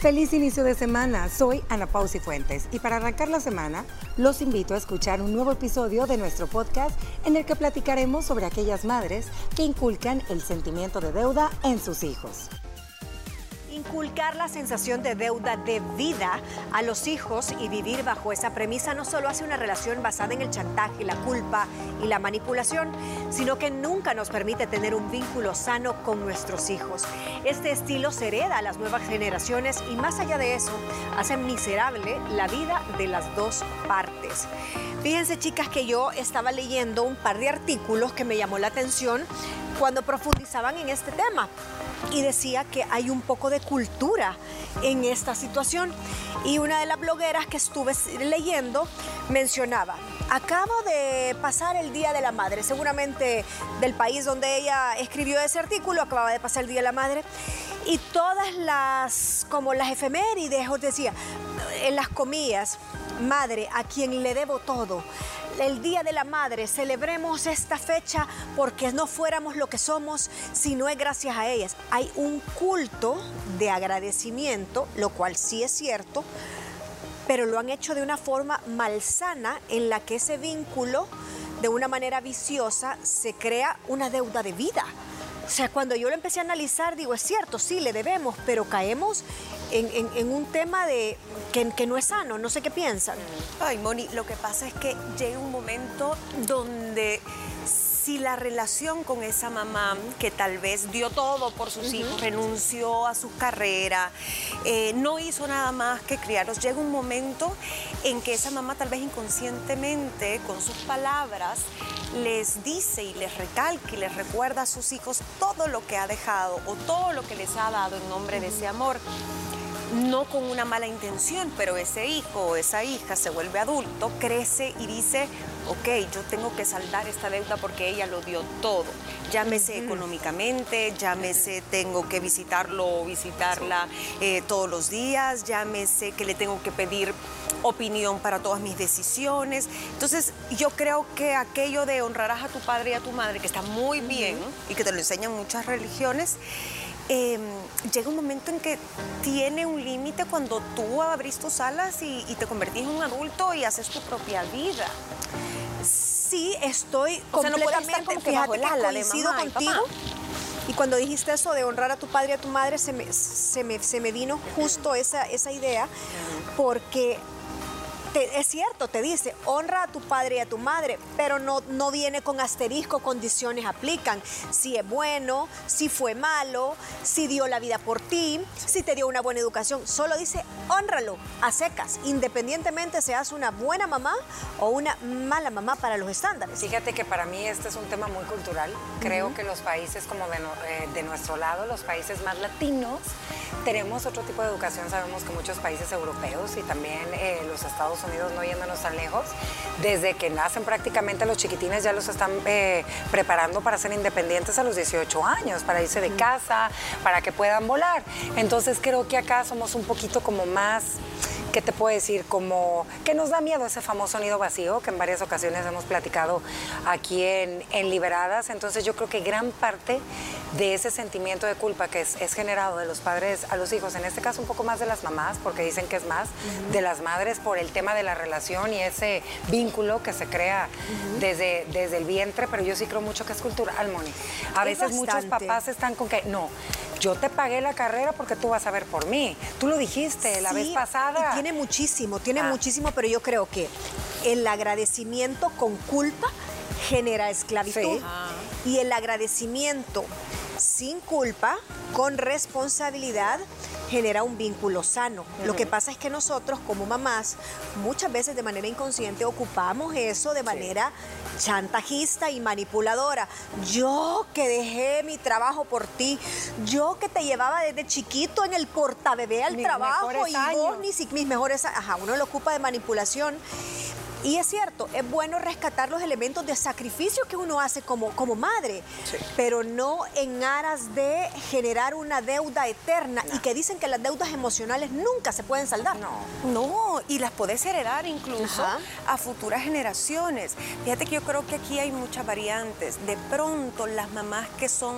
Feliz inicio de semana, soy Ana Pausi Fuentes y para arrancar la semana los invito a escuchar un nuevo episodio de nuestro podcast en el que platicaremos sobre aquellas madres que inculcan el sentimiento de deuda en sus hijos. Inculcar la sensación de deuda de vida a los hijos y vivir bajo esa premisa no solo hace una relación basada en el chantaje, la culpa y la manipulación, sino que nunca nos permite tener un vínculo sano con nuestros hijos. Este estilo se hereda a las nuevas generaciones y más allá de eso, hace miserable la vida de las dos partes. Fíjense chicas que yo estaba leyendo un par de artículos que me llamó la atención cuando profundizaban en este tema y decía que hay un poco de cultura en esta situación. Y una de las blogueras que estuve leyendo mencionaba, acabo de pasar el Día de la Madre, seguramente del país donde ella escribió ese artículo, acababa de pasar el Día de la Madre, y todas las, como las efemérides, os decía, en las comillas, madre, a quien le debo todo, el Día de la Madre, celebremos esta fecha porque no fuéramos lo que somos si no es gracias a ellas. Hay un culto de agradecimiento, lo cual sí es cierto, pero lo han hecho de una forma malsana en la que ese vínculo, de una manera viciosa, se crea una deuda de vida. O sea, cuando yo lo empecé a analizar, digo, es cierto, sí, le debemos, pero caemos en, un tema de que, que, no es sano. No sé qué piensan. Ay, Moni, lo que pasa es que llega un momento donde si la relación con esa mamá que tal vez dio todo por sus hijos, renunció a su carrera, eh, no hizo nada más que criarlos, llega un momento en que esa mamá tal vez inconscientemente, con sus palabras, les dice y les recalca y les recuerda a sus hijos todo lo que ha dejado o todo lo que les ha dado en nombre de ese amor. No con una mala intención, pero ese hijo o esa hija se vuelve adulto, crece y dice, ok, yo tengo que saldar esta deuda porque ella lo dio todo. Llámese económicamente, llámese tengo que visitarlo o visitarla eh, todos los días, llámese que le tengo que pedir opinión para todas mis decisiones. Entonces, yo creo que aquello de honrarás a tu padre y a tu madre, que está muy bien y que te lo enseñan muchas religiones, Em, llega un momento en que tiene un límite cuando tú abrís tus alas y, te convertís en un adulto y haces tu propia vida. Sí, estoy completamente, no fíjate que coincido contigo. Y cuando dijiste eso de honrar a tu padre y a tu madre, se me, se me, se me vino justo esa, esa idea, porque es cierto, te dice, honra a tu padre y a tu madre, pero no, no viene con asterisco, condiciones aplican. Si es bueno, si fue malo, si dio la vida por ti, si te dio una buena educación. Solo dice, honralo a secas, independientemente seas una buena mamá o una mala mamá para los estándares. Fíjate que para mí este es un tema muy cultural. Creo que los países como de, eh, de nuestro lado, los países más latinos, tenemos otro tipo de educación. Sabemos que muchos países europeos y también eh, los Estados Unidos, no yéndonos tan lejos, desde que nacen prácticamente los chiquitines ya los están eh, preparando para ser independientes a los 18 años, para irse de casa, para que puedan volar. Entonces creo que acá somos un poquito como más ¿qué te puedo decir? Como que nos da miedo ese famoso nido vacío que en varias ocasiones hemos platicado aquí en, Liberadas. Entonces yo creo que gran parte de ese sentimiento de culpa que es, generado de los padres a los hijos, en este caso un poco más de las mamás, porque dicen que es más, de las madres por el tema de la relación y ese vínculo que se crea desde, desde el vientre, pero yo sí creo mucho que es cultural, Moni. A veces muchos papás están con que, no, yo te pagué la carrera porque tú vas a ver por mí. Tú lo dijiste la vez pasada. Y tiene muchísimo, tiene ah. muchísimo, pero yo creo que el agradecimiento con culpa genera esclavitud. Y el agradecimiento sin culpa, con responsabilidad, genera un vínculo sano. Lo que pasa es que nosotros como mamás muchas veces de manera inconsciente ocupamos eso de manera chantajista y manipuladora. Yo que dejé mi trabajo por ti, yo que te llevaba desde chiquito en el portabebé al trabajo y vos ni si, mis mejores, ajá, uno lo ocupa de manipulación Y es cierto, es bueno rescatar los elementos de sacrificio que uno hace como, como madre, pero no en aras de generar una deuda eterna y que dicen que las deudas emocionales nunca se pueden saldar. No, no, y las podés heredar incluso a futuras generaciones. Fíjate que yo creo que aquí hay muchas variantes. De pronto las mamás que son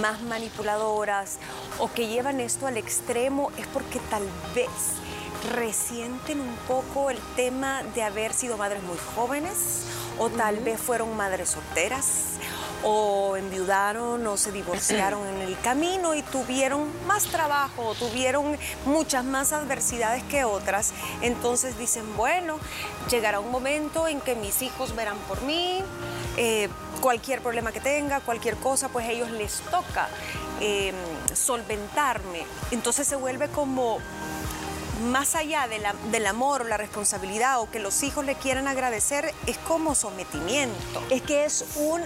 más manipuladoras o que llevan esto al extremo es porque tal vez resienten un poco el tema de haber sido madres muy jóvenes o tal vez fueron madres solteras o enviudaron o se divorciaron en el camino y tuvieron más trabajo o tuvieron muchas más adversidades que otras. Entonces dicen, bueno, llegará un momento en que mis hijos verán por mí, eh, cualquier problema que tenga, cualquier cosa, pues a ellos les toca eh, solventarme. Entonces se vuelve como más allá del amor o la responsabilidad o que los hijos le quieran agradecer, es como sometimiento. Es que es un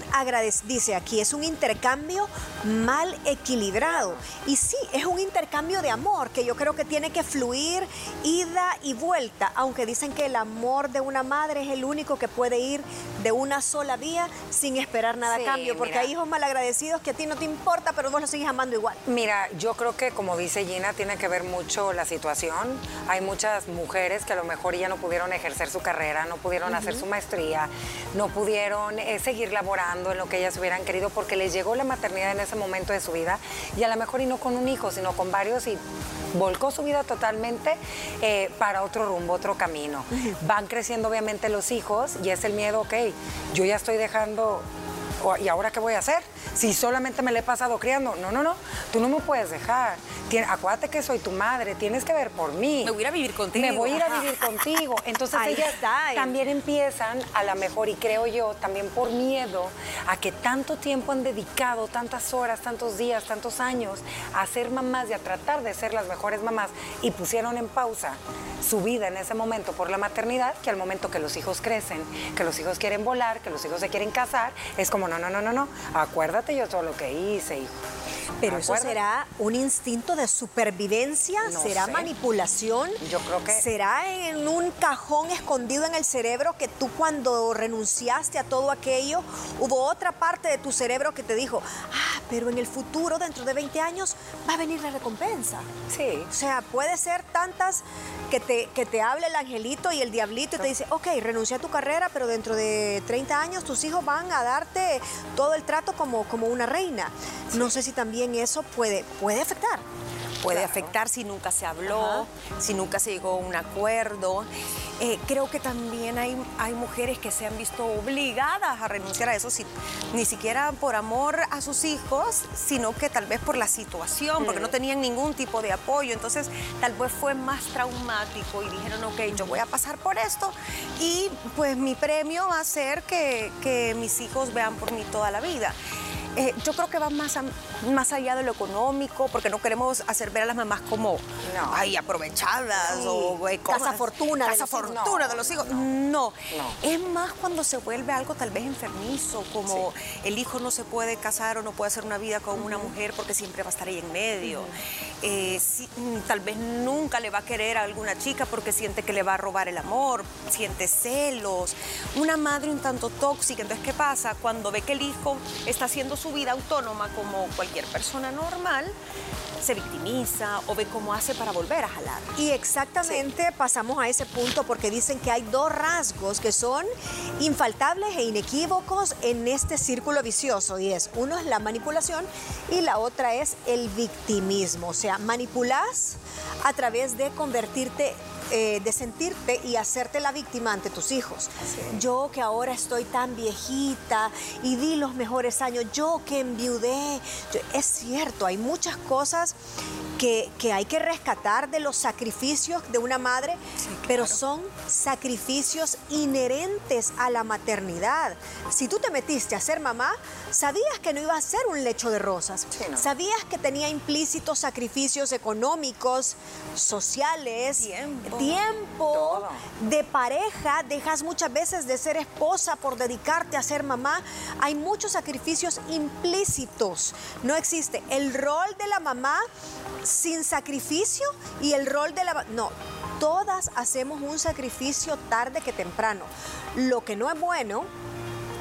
dice aquí, es un intercambio mal equilibrado. Y sí, es un intercambio de amor que yo creo que tiene que fluir ida y vuelta, aunque dicen que el amor de una madre es el único que puede ir de una sola vía sin esperar nada a cambio, porque hay hijos malagradecidos que a ti no te importa, pero vos los sigues amando igual. Mira, yo creo que como dice Gina, tiene que ver mucho la situación hay muchas mujeres que a lo mejor ya no pudieron ejercer su carrera, no pudieron hacer su maestría, no pudieron eh, seguir laborando en lo que ellas hubieran querido porque les llegó la maternidad en ese momento de su vida y a lo mejor y no con un hijo, sino con varios y volcó su vida totalmente eh, para otro rumbo, otro camino. Van creciendo obviamente los hijos y es el miedo, ok, yo ya estoy dejando ¿y ahora qué voy a hacer? Si solamente me le he pasado criando. No, no, no, tú no me puedes dejar. acuérdate que soy tu madre, tienes que ver por mí. Me voy a ir a vivir contigo. Me voy a ir a vivir contigo. Entonces ellas también empiezan a la mejor, y creo yo, también por miedo a que tanto tiempo han dedicado, tantas horas, tantos días, tantos años a ser mamás y a tratar de ser las mejores mamás y pusieron en pausa su vida en ese momento por la maternidad, que al momento que los hijos crecen, que los hijos quieren volar, que los hijos se quieren casar, es como no, no, no, no, no, acuérdate yo todo lo que hice. Pero eso será un instinto de supervivencia, será manipulación. Yo creo que será en un cajón escondido en el cerebro que tú cuando renunciaste a todo aquello, hubo otra parte de tu cerebro que te dijo, ah, pero en el futuro, dentro de 20 años, va a venir la recompensa. Sí. O sea, puede ser tantas que te, que te hable el angelito y el diablito y te dice, ok, renuncia a tu carrera, pero dentro de 30 años tus hijos van a darte todo el trato como, como una reina. No sé si también eso puede, puede afectar. Puede afectar si nunca se habló, si nunca se llegó a un acuerdo. Eh, creo que también hay, hay mujeres que se han visto obligadas a renunciar a eso, ni siquiera por amor a sus hijos, sino que tal vez por la situación, porque no tenían ningún tipo de apoyo. Entonces, tal vez fue más traumático y dijeron, ok, yo voy a pasar por esto y pues mi premio va a ser que, que mis hijos vean por mí toda la vida. Eh, yo creo que va más, más allá de lo económico, porque no queremos hacer ver a las mamás como ay, aprovechadas o casa fortuna, casa fortuna de los hijos. No. es más cuando se vuelve algo tal vez enfermizo, como el hijo no se puede casar o no puede hacer una vida con una mujer porque siempre va a estar ahí en medio. Eh, mm, tal vez nunca le va a querer a alguna chica porque siente que le va a robar el amor, siente celos. Una madre un tanto tóxica. Entonces, ¿qué pasa? Cuando ve que el hijo está haciendo su vida autónoma como cualquier persona normal, se victimiza o ve cómo hace para volver a jalar. Y exactamente pasamos a ese punto porque dicen que hay dos rasgos que son infaltables e inequívocos en este círculo vicioso. Y es uno es la manipulación y la otra es el victimismo, o sea, manipulas a través de convertirte eh, de sentirte y hacerte la víctima ante tus hijos. Yo que ahora estoy tan viejita y di los mejores años, yo que enviudé. es cierto, hay muchas cosas que, hay que rescatar de los sacrificios de una madre, pero son sacrificios inherentes a la maternidad. Si tú te metiste a ser mamá, sabías que no iba a ser un lecho de rosas. Sabías que tenía implícitos sacrificios económicos, sociales, tiempo, de pareja, dejas muchas veces de ser esposa por dedicarte a ser mamá. Hay muchos sacrificios implícitos. No existe el rol de la mamá sin sacrificio y el rol de la... No, todas hacemos un sacrificio tarde que temprano. Lo que no es bueno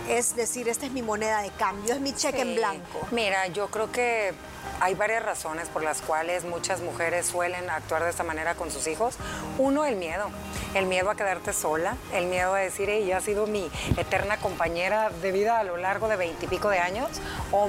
es decir, esta es mi moneda de cambio, es mi cheque en blanco. Mira, yo creo que hay varias razones por las cuales muchas mujeres suelen actuar de esta manera con sus hijos. Uno, el miedo. El miedo a quedarte sola, el miedo a decir, ella ha sido mi eterna compañera de vida a lo largo de veintipico de años, o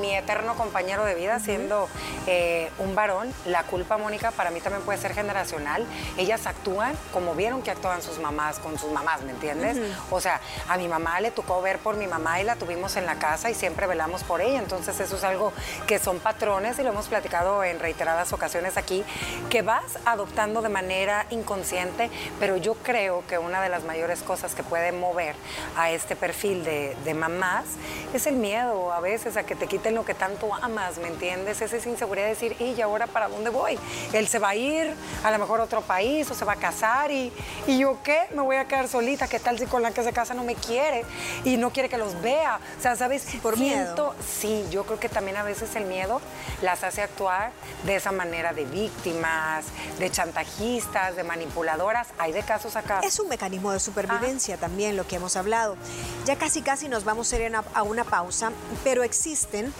mi eterno compañero de vida siendo eh, un varón. La culpa, Mónica, para mí también puede ser generacional. Ellas actúan como vieron que actuaban sus mamás con sus mamás, ¿me entiendes? O sea, a mi mamá le tocó ver por mi mamá y la tuvimos en la casa y siempre velamos por ella. Entonces eso es algo que son patrones y lo hemos platicado en reiteradas ocasiones aquí, que vas adoptando de manera inconsciente, pero yo creo que una de las mayores cosas que puede mover a este perfil de, mamás es el miedo a veces a que te quiten lo que tanto amas, ¿me entiendes? Es esa inseguridad de decir, ¿y ahora para dónde voy? Él se va a ir a lo mejor a otro país o se va a casar y, y yo qué, me voy a quedar solita, ¿qué tal si con la que se casa no me quiere y no quiere que los vea? O sea, ¿sabes? Por miedo. Sí, yo creo que también a veces el miedo las hace actuar de esa manera de víctimas, de chantajistas, de manipuladoras. Hay de casos acá. Es un mecanismo de supervivencia también lo que hemos hablado. Ya casi casi nos vamos a ir a una pausa, pero existen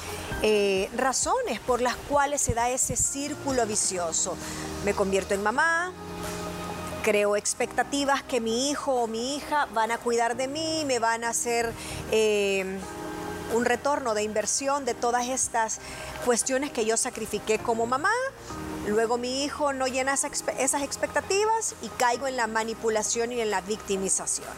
eh, razones por las cuales se da ese círculo vicioso. Me convierto en mamá, creo expectativas que mi hijo o mi hija van a cuidar de mí, me van a hacer eh, un retorno de inversión de todas estas cuestiones que yo sacrifiqué como mamá. Luego mi hijo no llena esas expectativas y caigo en la manipulación y en la victimización.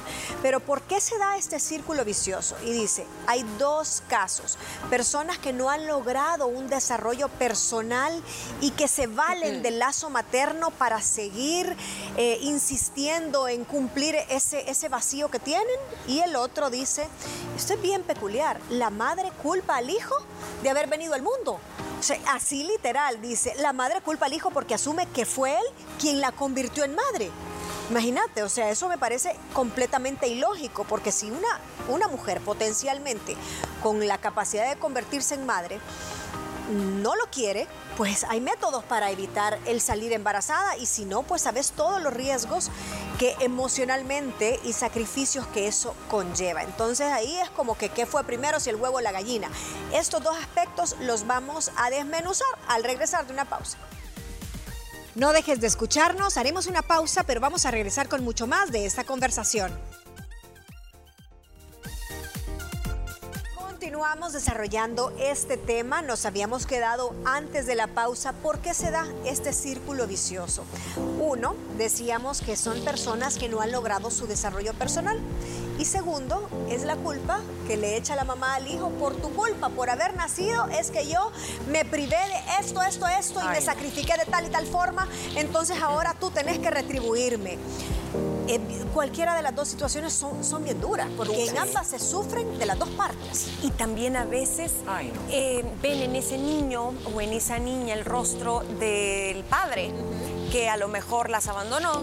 Pero ¿por qué se da este círculo vicioso? Y dice, hay dos casos. Personas que no han logrado un desarrollo personal y que se valen del lazo materno para seguir eh, insistiendo en cumplir ese, ese vacío que tienen. Y el otro dice, esto es bien peculiar, la madre culpa al hijo de haber venido al mundo así literal, dice, la madre culpa al hijo porque asume que fue él quien la convirtió en madre. Imagínate, o sea, eso me parece completamente ilógico, porque si una, una mujer potencialmente con la capacidad de convertirse en madre no lo quiere, pues hay métodos para evitar el salir embarazada y si no, pues sabes todos los riesgos que emocionalmente y sacrificios que eso conlleva. Entonces ahí es como que qué fue primero, si el huevo o la gallina. Estos dos aspectos los vamos a desmenuzar al regresar de una pausa. No dejes de escucharnos, haremos una pausa, pero vamos a regresar con mucho más de esta conversación. Continuamos desarrollando este tema. Nos habíamos quedado antes de la pausa. ¿Por qué se da este círculo vicioso? Uno, decíamos que son personas que no han logrado su desarrollo personal. Y segundo, es la culpa que le echa la mamá al hijo por tu culpa, por haber nacido. Es que yo me privé de esto, esto, esto y me sacrifiqué de tal y tal forma. Entonces ahora tú tenés que retribuirme. Eh, cualquiera de las dos situaciones son, son bien duras, porque en ambas se sufren de las dos partes. Y también a veces eh, ven en ese niño o en esa niña el rostro del padre, que a lo mejor las abandonó.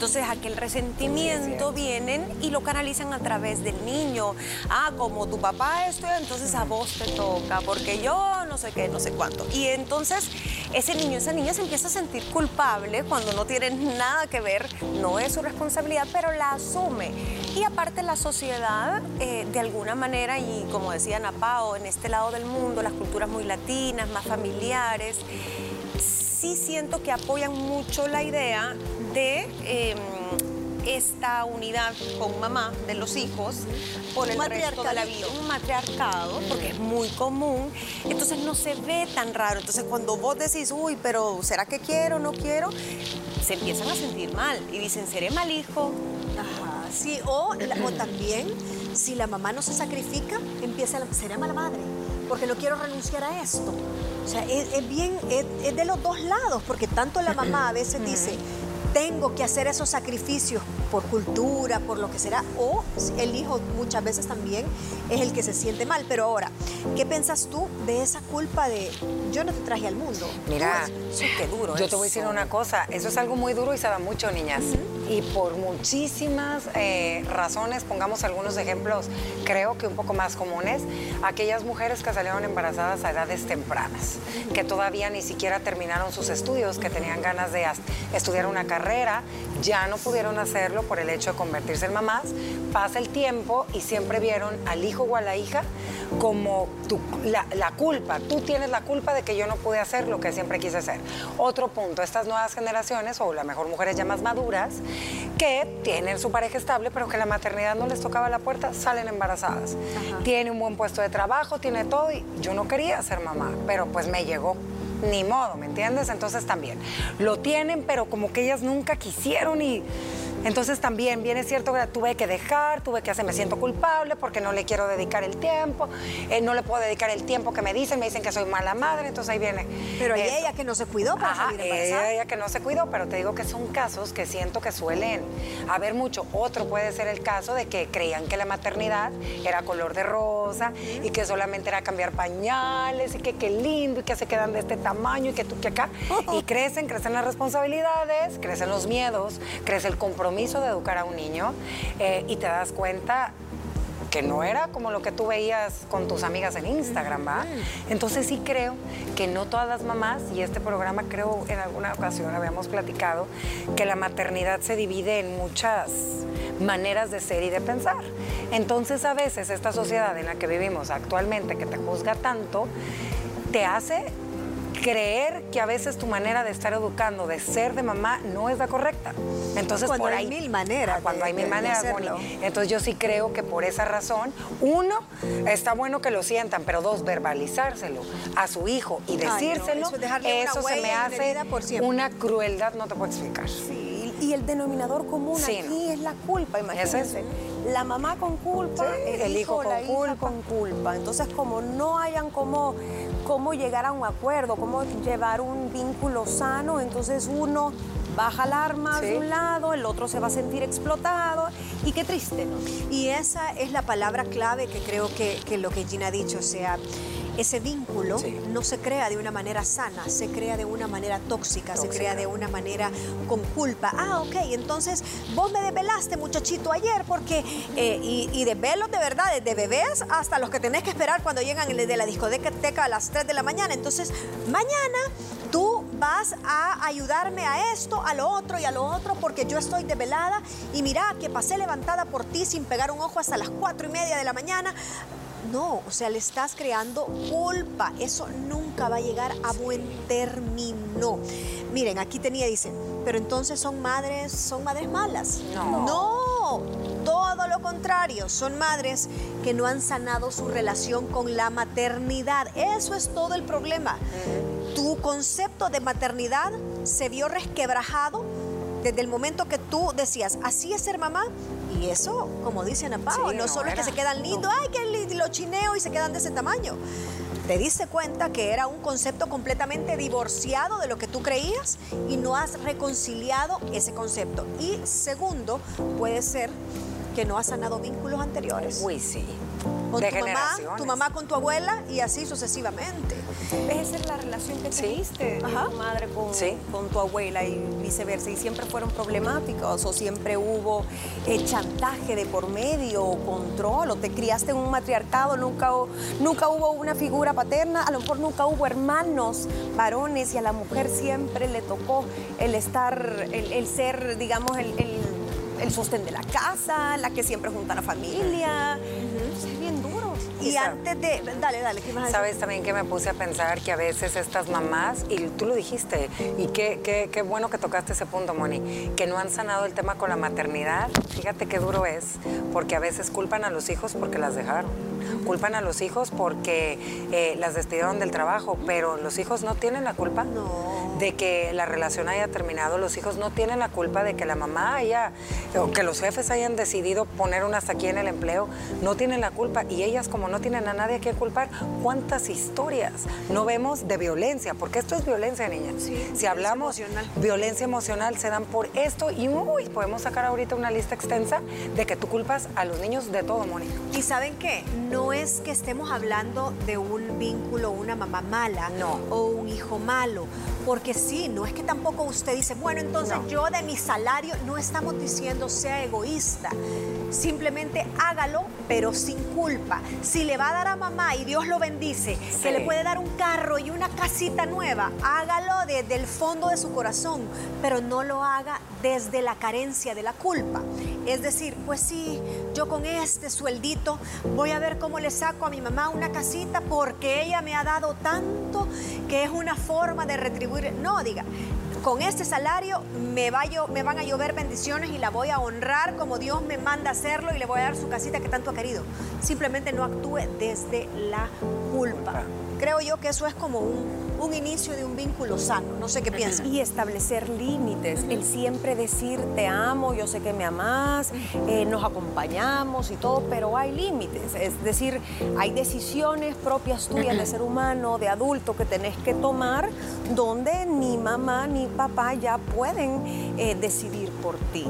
Entonces aquel resentimiento vienen y lo canalizan a través del niño. Ah, como tu papá esto, entonces a vos te toca, porque yo no sé qué, no sé cuánto. Y entonces ese niño, esa niña se empieza a sentir culpable cuando no tiene nada que ver, no es su responsabilidad, pero la asume. Y aparte la sociedad, eh, de alguna manera, y como decía Napao, en este lado del mundo, las culturas muy latinas, más familiares, sí siento que apoyan mucho la idea de em, esta unidad con mamá de los hijos por el resto de la vida. Un matriarcado, porque es muy común. Entonces no se ve tan raro. Entonces cuando vos decís, uy, pero ¿será que quiero no quiero? Se empiezan a sentir mal y dicen, ¿seré mal hijo? Ajá, sí, o, o también, si la mamá no se sacrifica, empieza, ¿seré mala madre? porque no quiero renunciar a esto. O sea, es, bien, es, de los dos lados, porque tanto la mamá a veces dice, tengo que hacer esos sacrificios por cultura, por lo que será, o el hijo muchas veces también es el que se siente mal. Pero ahora, ¿qué piensas tú de esa culpa de yo no te traje al mundo? Mira, qué duro. Yo te voy a decir una cosa, eso es algo muy duro y se da mucho, niñas. Y por muchísimas eh, razones, pongamos algunos ejemplos, creo que un poco más comunes, aquellas mujeres que salieron embarazadas a edades tempranas, que todavía ni siquiera terminaron sus estudios, que tenían ganas de estudiar una carrera, ya no pudieron hacerlo por el hecho de convertirse en mamás. Pasa el tiempo y siempre vieron al hijo o a la hija como la, la, culpa. Tú tienes la culpa de que yo no pude hacer lo que siempre quise hacer. Otro punto, estas nuevas generaciones, o la mejor mujeres ya más maduras, que tienen su pareja estable, pero que la maternidad no les tocaba la puerta, salen embarazadas. Tiene un buen puesto de trabajo, tiene todo, y yo no quería ser mamá, pero pues me llegó ni modo, ¿me entiendes? Entonces también lo tienen, pero como que ellas nunca quisieron y entonces también, bien es cierto que tuve que dejar, tuve que hacer, me siento culpable porque no le quiero dedicar el tiempo, eh, no le puedo dedicar el tiempo que me dicen, me dicen que soy mala madre, entonces ahí viene. Pero hay ella que no se cuidó para Ajá, ella que no se cuidó, pero te digo que son casos que siento que suelen haber mucho. Otro puede ser el caso de que creían que la maternidad era color de rosa y que solamente era cambiar pañales y que qué lindo y que se quedan de este tamaño y que tú que acá. Y crecen, crecen las responsabilidades, crecen los miedos, crece el compromiso de educar a un niño eh, y te das cuenta que no era como lo que tú veías con tus amigas en Instagram, ¿va? Entonces sí creo que no todas las mamás, y este programa creo en alguna ocasión habíamos platicado, que la maternidad se divide en muchas maneras de ser y de pensar. Entonces a veces esta sociedad en la que vivimos actualmente, que te juzga tanto, te hace creer que a veces tu manera de estar educando, de ser de mamá, no es la correcta. Entonces, cuando por hay mil maneras. Ah, cuando hay mil maneras, Entonces, yo sí creo que por esa razón, uno, está bueno que lo sientan, pero dos, verbalizárselo a su hijo y decírselo, eso, se me hace una crueldad, no te puedo explicar. Sí, y el denominador común aquí es la culpa, imagínense. La mamá con culpa, el, hijo, con la culpa. con culpa. Entonces, como no hayan como cómo llegar a un acuerdo, cómo llevar un vínculo sano, entonces uno baja el arma de un lado, el otro se va a sentir explotado y qué triste, ¿no? Y esa es la palabra clave que creo que, que lo que Gina ha dicho, o sea, ese vínculo no se crea de una manera sana, se crea de una manera tóxica, se crea de una manera con culpa. Ah, ok, entonces vos me desvelaste, muchachito, ayer, porque, eh, y, y desvelos de verdad, desde bebés hasta los que tenés que esperar cuando llegan de la discoteca a las 3 de la mañana. Entonces, mañana tú vas a ayudarme a esto, a lo otro y a lo otro, porque yo estoy desvelada y mira que pasé levantada por ti sin pegar un ojo hasta las cuatro y media de la mañana. No, o sea, le estás creando culpa. Eso nunca va a llegar a buen término. Miren, aquí tenía, dice, pero entonces son madres, son madres malas. No. No, todo lo contrario, son madres que no han sanado su relación con la maternidad. Eso es todo el problema. Tu concepto de maternidad se vio resquebrajado desde el momento que tú decías, así es ser mamá, y eso, como dicen a Pau, no, solo es que se quedan lindos, ay, que lo chineo y se quedan de ese tamaño. Te diste cuenta que era un concepto completamente divorciado de lo que tú creías y no has reconciliado ese concepto. Y segundo, puede ser que no has sanado vínculos anteriores. Uy, sí con tu mamá, tu mamá con tu abuela y así sucesivamente. Esa es la relación que tuviste tu madre con, tu abuela y viceversa. Y siempre fueron problemáticos o siempre hubo eh, chantaje de por medio o control o te criaste en un matriarcado, nunca, nunca hubo una figura paterna, a lo mejor nunca hubo hermanos varones y a la mujer siempre le tocó el estar, el, ser, digamos, el, el sostén de la casa, la que siempre junta a la familia. Y antes de. Dale, dale, ¿qué más? Sabes también que me puse a pensar que a veces estas mamás, y tú lo dijiste, y qué, qué, qué bueno que tocaste ese punto, Moni, que no han sanado el tema con la maternidad. Fíjate qué duro es, porque a veces culpan a los hijos porque las dejaron. Culpan a los hijos porque eh, las despidieron del trabajo, pero los hijos no tienen la culpa de que la relación haya terminado. Los hijos no tienen la culpa de que la mamá haya, o que los jefes hayan decidido poner una hasta aquí en el empleo. No tienen la culpa. Y ellas, como no tienen a nadie que culpar, ¿cuántas historias no vemos de violencia? Porque esto es violencia, niña. si hablamos emocional. violencia emocional, se dan por esto y uy, podemos sacar ahorita una lista extensa de que tú culpas a los niños de todo, Mónica. ¿Y saben qué? No es que estemos hablando de un vínculo, una mamá mala no. o un hijo malo Porque sí, no es que tampoco usted dice, bueno, entonces yo de mi salario, no estamos diciendo sea egoísta. Simplemente hágalo, pero sin culpa. Si le va a dar a mamá y Dios lo bendice, que le puede dar un carro y una casita nueva, hágalo desde el fondo de su corazón, pero no lo haga desde la carencia de la culpa. Es decir, pues sí, yo con este sueldito voy a ver cómo le saco a mi mamá una casita porque ella me ha dado tanto que es una forma de retribuir. No, diga, con este salario me, me van a llover bendiciones y la voy a honrar como Dios me manda hacerlo y le voy a dar su casita que tanto ha querido. Simplemente no actúe desde la culpa. Creo yo que eso es como un un inicio de un vínculo sano. No sé qué piensas. Y establecer límites, el siempre decir te amo, yo sé que me amas, eh, nos acompañamos y todo, pero hay límites. Es decir, hay decisiones propias tuyas de ser humano, de adulto que tenés que tomar donde ni mamá ni papá ya pueden eh, decidir por ti.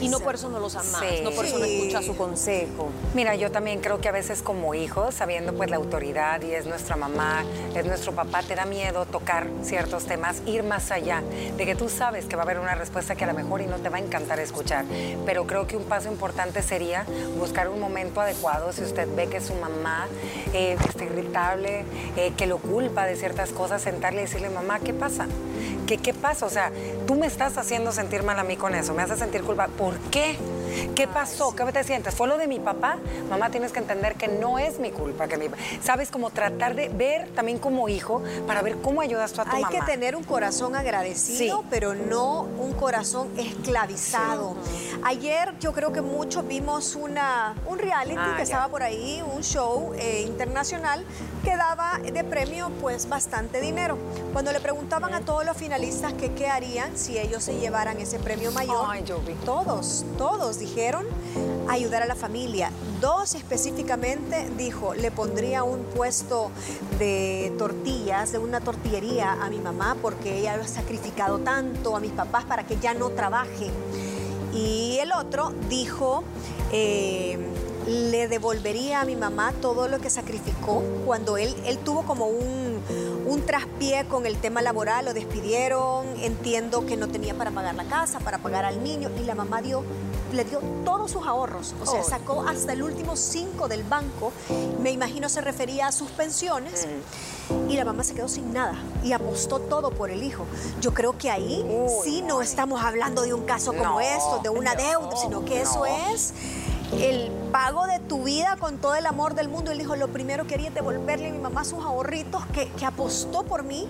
Y no por eso no los amas, no por eso no escuchas su consejo. Mira, yo también creo que a veces como hijos, sabiendo pues la autoridad y es nuestra mamá, es nuestro papá, te da miedo tocar ciertos temas, ir más allá, de que tú sabes que va a haber una respuesta que a lo mejor y no te va a encantar escuchar. Pero creo que un paso importante sería buscar un momento adecuado si usted ve que su mamá eh, está irritable, eh, que lo culpa de ciertas cosas, sentarle y decirle, mamá, ¿qué pasa? ¿Qué, ¿Qué pasa? O sea, tú me estás haciendo sentir mal a mí con eso, me haces sentir culpa. ¿Por qué? ¿Qué pasó? ¿Qué te sientes? ¿Fue lo de mi papá? Mamá, tienes que entender que no es mi culpa. que mi... Sabes, como tratar de ver también como hijo para ver cómo ayudas tú a tu Hay mamá. Hay que tener un corazón agradecido, pero no un corazón esclavizado. Ayer yo creo que muchos vimos una, un reality ah, que estaba por ahí, un show eh, internacional que daba de premio pues bastante dinero. Cuando le preguntaban a todos los finalistas que qué harían si ellos se llevaran ese premio mayor, Ay, yo vi. todos, todos dijeron ayudar a la familia. Dos específicamente dijo, le pondría un puesto de tortillas, de una tortillería a mi mamá porque ella lo ha sacrificado tanto a mis papás para que ya no trabajen. Y el otro dijo, eh, le devolvería a mi mamá todo lo que sacrificó cuando él, él tuvo como un, un traspié con el tema laboral, lo despidieron, entiendo que no tenía para pagar la casa, para pagar al niño y la mamá dio le dio todos sus ahorros, o sea, sacó hasta el último cinco del banco, me imagino se refería a sus pensiones, y la mamá se quedó sin nada y apostó todo por el hijo. Yo creo que ahí sí no estamos hablando de un caso como esto, de una deuda, sino que eso es el pago de tu vida con todo el amor del mundo. Él dijo, lo primero que quería devolverle a mi mamá sus ahorritos que, que apostó por mí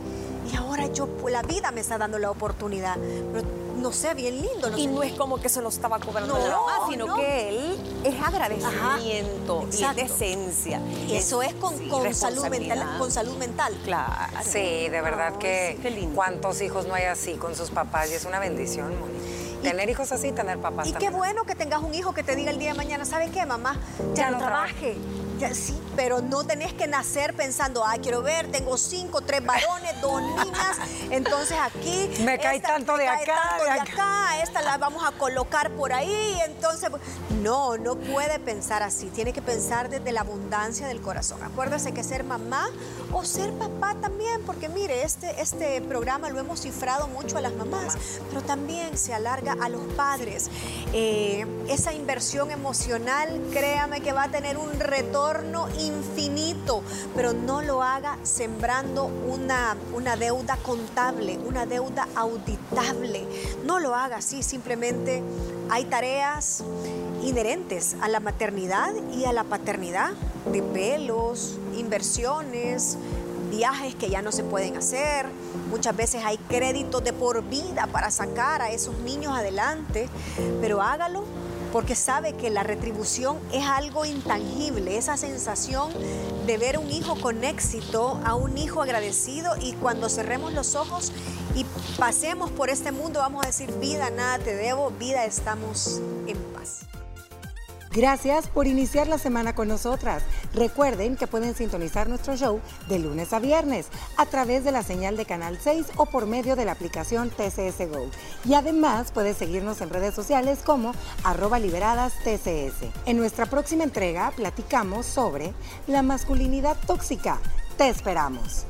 y ahora yo, pues, la vida me está dando la oportunidad. Pero, no sé, bien lindo. y no es como que se lo estaba cobrando la mamá, sino que él es agradecimiento y es decencia. Eso es, con, salud mental, con salud mental. Claro. Sí, de verdad que cuántos hijos no hay así con sus papás y es una bendición, Tener hijos así, tener papás. Y qué bueno que tengas un hijo que te diga el día de mañana, ¿sabe qué, mamá? Ya, no trabaje sí, pero no tenés que nacer pensando, ah, quiero ver, tengo cinco, tres varones, dos niñas, entonces aquí... Me cae tanto de acá. Tanto de acá, esta la vamos a colocar por ahí, entonces... No, no puede pensar así, tiene que pensar desde la abundancia del corazón. Acuérdese que ser mamá o ser papá también, porque mire, este, este programa lo hemos cifrado mucho a las mamás, pero también se alarga a los padres. Eh, esa inversión emocional, créame que va a tener un retorno infinito, pero no lo haga sembrando una, una deuda una deuda auditable. No lo haga así, simplemente hay tareas inherentes a la maternidad y a la paternidad, de pelos, inversiones, viajes que ya no se pueden hacer. Muchas veces hay créditos de por vida para sacar a esos niños adelante, pero hágalo porque sabe que la retribución es algo intangible, esa sensación de ver un hijo con éxito, a un hijo agradecido y cuando cerremos los ojos y pasemos por este mundo vamos a decir, vida, nada te debo, vida, estamos. Gracias por iniciar la semana con nosotras. Recuerden que pueden sintonizar nuestro show de lunes a viernes a través de la señal de Canal 6 o por medio de la aplicación TCS Go. Y además puedes seguirnos en redes sociales como arroba liberadas TCS. En nuestra próxima entrega platicamos sobre la masculinidad tóxica. Te esperamos.